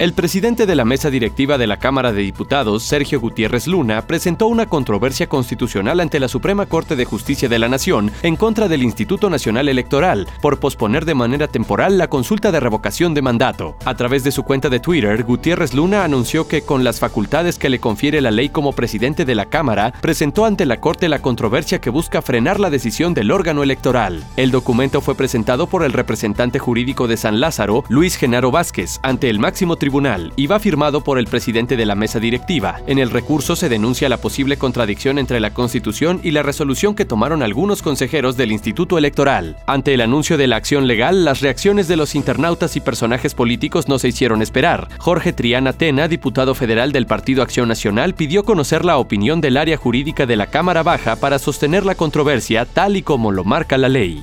El presidente de la mesa directiva de la Cámara de Diputados, Sergio Gutiérrez Luna, presentó una controversia constitucional ante la Suprema Corte de Justicia de la Nación en contra del Instituto Nacional Electoral por posponer de manera temporal la consulta de revocación de mandato. A través de su cuenta de Twitter, Gutiérrez Luna anunció que con las facultades que le confiere la ley como presidente de la Cámara, presentó ante la Corte la controversia que busca frenar la decisión del órgano electoral. El documento fue presentado por el representante jurídico de San Lázaro, Luis Genaro Vázquez, ante el máximo tribunal tribunal y va firmado por el presidente de la mesa directiva. En el recurso se denuncia la posible contradicción entre la Constitución y la resolución que tomaron algunos consejeros del Instituto Electoral. Ante el anuncio de la acción legal, las reacciones de los internautas y personajes políticos no se hicieron esperar. Jorge Triana Tena, diputado federal del Partido Acción Nacional, pidió conocer la opinión del área jurídica de la Cámara Baja para sostener la controversia tal y como lo marca la ley.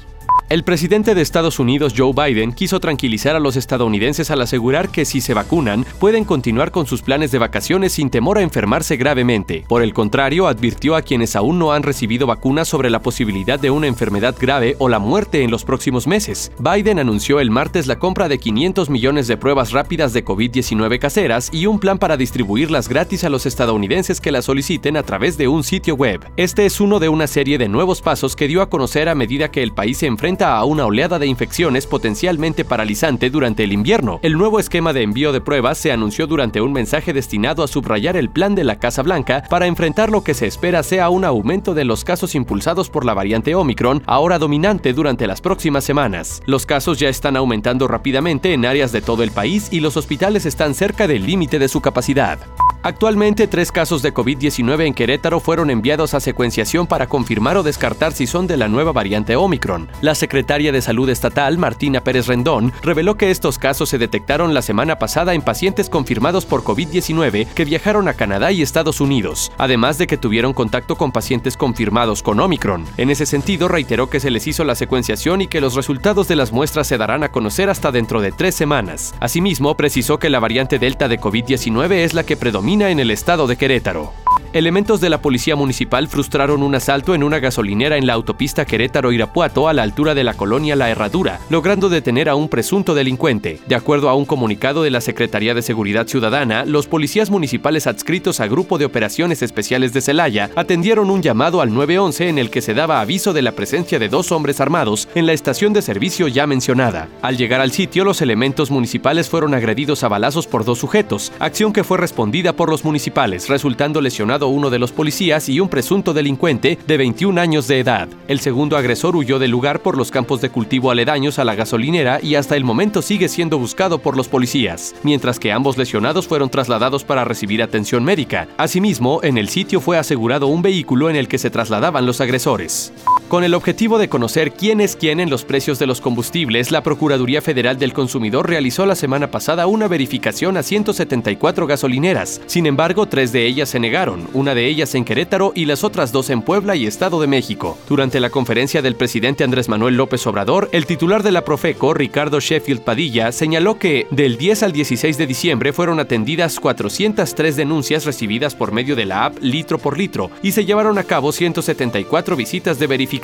El presidente de Estados Unidos, Joe Biden, quiso tranquilizar a los estadounidenses al asegurar que si se vacunan, pueden continuar con sus planes de vacaciones sin temor a enfermarse gravemente. Por el contrario, advirtió a quienes aún no han recibido vacunas sobre la posibilidad de una enfermedad grave o la muerte en los próximos meses. Biden anunció el martes la compra de 500 millones de pruebas rápidas de COVID-19 caseras y un plan para distribuirlas gratis a los estadounidenses que las soliciten a través de un sitio web. Este es uno de una serie de nuevos pasos que dio a conocer a medida que el país se enfrenta a una oleada de infecciones potencialmente paralizante durante el invierno. El nuevo esquema de envío de pruebas se anunció durante un mensaje destinado a subrayar el plan de la Casa Blanca para enfrentar lo que se espera sea un aumento de los casos impulsados por la variante Omicron, ahora dominante durante las próximas semanas. Los casos ya están aumentando rápidamente en áreas de todo el país y los hospitales están cerca del límite de su capacidad. Actualmente, tres casos de COVID-19 en Querétaro fueron enviados a secuenciación para confirmar o descartar si son de la nueva variante Omicron. La secretaria de Salud Estatal, Martina Pérez Rendón, reveló que estos casos se detectaron la semana pasada en pacientes confirmados por COVID-19 que viajaron a Canadá y Estados Unidos, además de que tuvieron contacto con pacientes confirmados con Omicron. En ese sentido, reiteró que se les hizo la secuenciación y que los resultados de las muestras se darán a conocer hasta dentro de tres semanas. Asimismo, precisó que la variante Delta de COVID-19 es la que predomina en el estado de Querétaro. Elementos de la policía municipal frustraron un asalto en una gasolinera en la autopista Querétaro-Irapuato a la altura de la colonia La Herradura, logrando detener a un presunto delincuente. De acuerdo a un comunicado de la Secretaría de Seguridad Ciudadana, los policías municipales adscritos a Grupo de Operaciones Especiales de Celaya atendieron un llamado al 911 en el que se daba aviso de la presencia de dos hombres armados en la estación de servicio ya mencionada. Al llegar al sitio, los elementos municipales fueron agredidos a balazos por dos sujetos, acción que fue respondida por los municipales, resultando uno de los policías y un presunto delincuente de 21 años de edad. El segundo agresor huyó del lugar por los campos de cultivo aledaños a la gasolinera y hasta el momento sigue siendo buscado por los policías, mientras que ambos lesionados fueron trasladados para recibir atención médica. Asimismo, en el sitio fue asegurado un vehículo en el que se trasladaban los agresores. Con el objetivo de conocer quién es quién en los precios de los combustibles, la Procuraduría Federal del Consumidor realizó la semana pasada una verificación a 174 gasolineras. Sin embargo, tres de ellas se negaron, una de ellas en Querétaro y las otras dos en Puebla y Estado de México. Durante la conferencia del presidente Andrés Manuel López Obrador, el titular de la Profeco, Ricardo Sheffield Padilla, señaló que del 10 al 16 de diciembre fueron atendidas 403 denuncias recibidas por medio de la app Litro por Litro y se llevaron a cabo 174 visitas de verificación,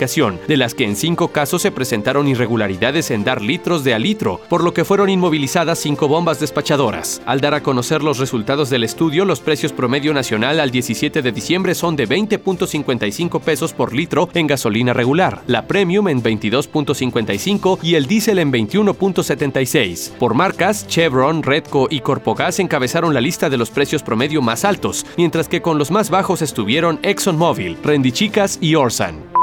de las que en cinco casos se presentaron irregularidades en dar litros de a litro, por lo que fueron inmovilizadas cinco bombas despachadoras. Al dar a conocer los resultados del estudio, los precios promedio nacional al 17 de diciembre son de 20.55 pesos por litro en gasolina regular, la Premium en 22.55 y el diésel en 21.76. Por marcas, Chevron, Redco y Corpogas encabezaron la lista de los precios promedio más altos, mientras que con los más bajos estuvieron ExxonMobil, Rendichicas y Orsan.